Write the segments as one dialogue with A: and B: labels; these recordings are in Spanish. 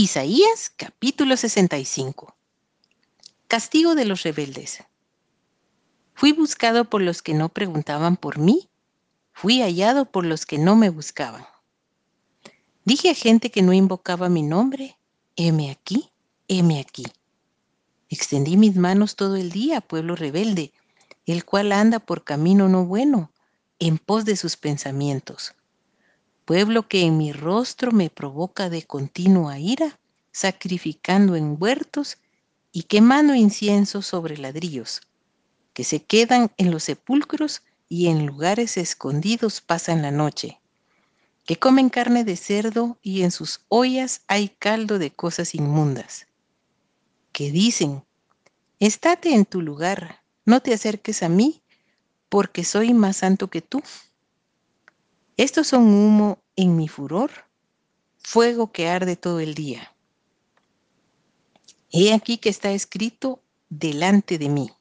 A: Isaías capítulo 65. Castigo de los rebeldes. Fui buscado por los que no preguntaban por mí, fui hallado por los que no me buscaban. Dije a gente que no invocaba mi nombre, heme aquí, heme aquí. Extendí mis manos todo el día, pueblo rebelde, el cual anda por camino no bueno, en pos de sus pensamientos pueblo que en mi rostro me provoca de continua ira, sacrificando en huertos y quemando incienso sobre ladrillos, que se quedan en los sepulcros y en lugares escondidos pasan la noche, que comen carne de cerdo y en sus ollas hay caldo de cosas inmundas, que dicen, estate en tu lugar, no te acerques a mí, porque soy más santo que tú. Estos son humo en mi furor, fuego que arde todo el día. He aquí que está escrito delante de mí.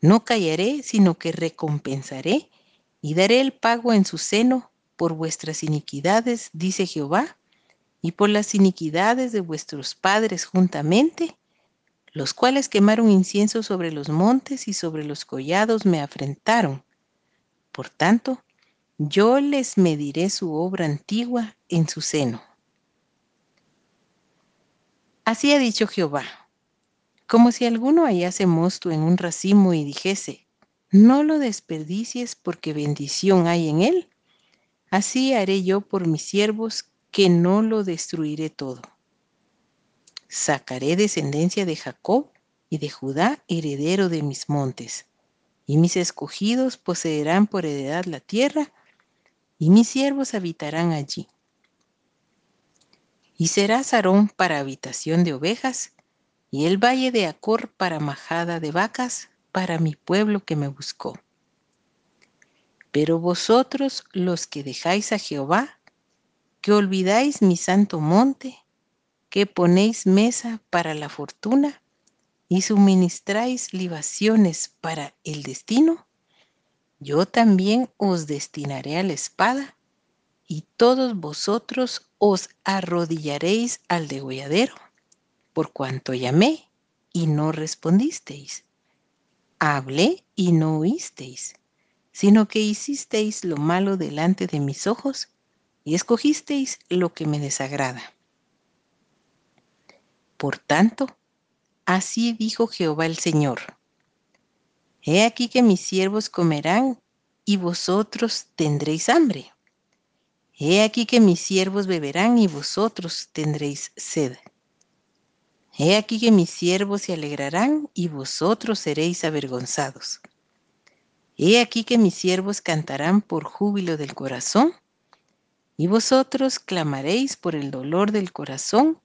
A: No callaré, sino que recompensaré y daré el pago en su seno por vuestras iniquidades, dice Jehová, y por las iniquidades de vuestros padres juntamente, los cuales quemaron incienso sobre los montes y sobre los collados me afrentaron. Por tanto, yo les mediré su obra antigua en su seno. Así ha dicho Jehová, como si alguno hallase mosto en un racimo y dijese, no lo desperdicies porque bendición hay en él. Así haré yo por mis siervos que no lo destruiré todo. Sacaré descendencia de Jacob y de Judá heredero de mis montes, y mis escogidos poseerán por heredad la tierra y mis siervos habitarán allí. Y será Sarón para habitación de ovejas, y el valle de Acor para majada de vacas, para mi pueblo que me buscó. Pero vosotros los que dejáis a Jehová, que olvidáis mi santo monte, que ponéis mesa para la fortuna y suministráis libaciones para el destino, yo también os destinaré a la espada, y todos vosotros os arrodillaréis al degolladero, por cuanto llamé y no respondisteis. Hablé y no oísteis, sino que hicisteis lo malo delante de mis ojos y escogisteis lo que me desagrada. Por tanto, así dijo Jehová el Señor He aquí que mis siervos comerán y vosotros tendréis hambre. He aquí que mis siervos beberán y vosotros tendréis sed. He aquí que mis siervos se alegrarán y vosotros seréis avergonzados. He aquí que mis siervos cantarán por júbilo del corazón, y vosotros clamaréis por el dolor del corazón,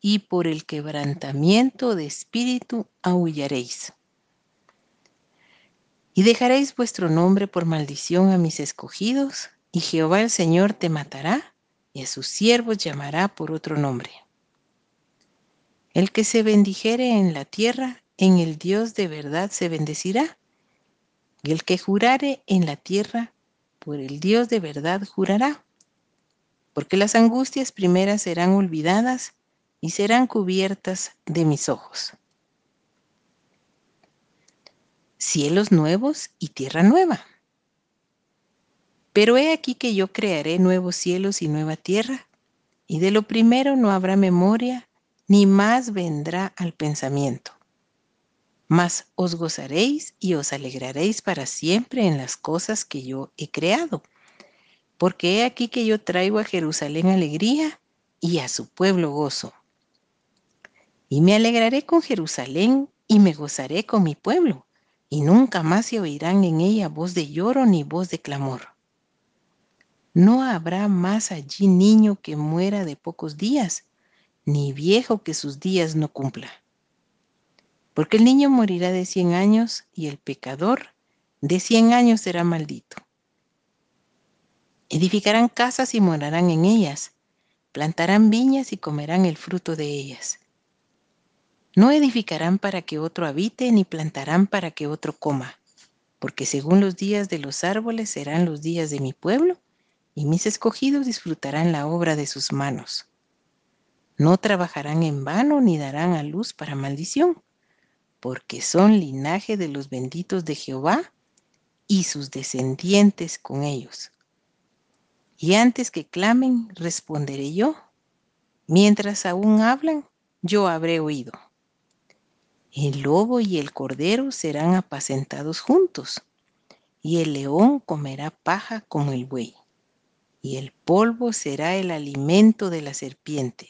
A: y por el quebrantamiento de espíritu aullaréis. Y dejaréis vuestro nombre por maldición a mis escogidos, y Jehová el Señor te matará, y a sus siervos llamará por otro nombre. El que se bendijere en la tierra, en el Dios de verdad se bendecirá. Y el que jurare en la tierra, por el Dios de verdad jurará. Porque las angustias primeras serán olvidadas y serán cubiertas de mis ojos cielos nuevos y tierra nueva. Pero he aquí que yo crearé nuevos cielos y nueva tierra, y de lo primero no habrá memoria, ni más vendrá al pensamiento. Mas os gozaréis y os alegraréis para siempre en las cosas que yo he creado, porque he aquí que yo traigo a Jerusalén alegría y a su pueblo gozo. Y me alegraré con Jerusalén y me gozaré con mi pueblo y nunca más se oirán en ella voz de lloro ni voz de clamor. No habrá más allí niño que muera de pocos días, ni viejo que sus días no cumpla. Porque el niño morirá de cien años y el pecador de cien años será maldito. Edificarán casas y morarán en ellas, plantarán viñas y comerán el fruto de ellas. No edificarán para que otro habite, ni plantarán para que otro coma, porque según los días de los árboles serán los días de mi pueblo, y mis escogidos disfrutarán la obra de sus manos. No trabajarán en vano ni darán a luz para maldición, porque son linaje de los benditos de Jehová y sus descendientes con ellos. Y antes que clamen, responderé yo. Mientras aún hablan, yo habré oído. El lobo y el cordero serán apacentados juntos, y el león comerá paja como el buey, y el polvo será el alimento de la serpiente.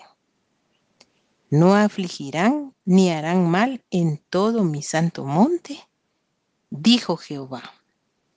A: No afligirán ni harán mal en todo mi santo monte, dijo Jehová.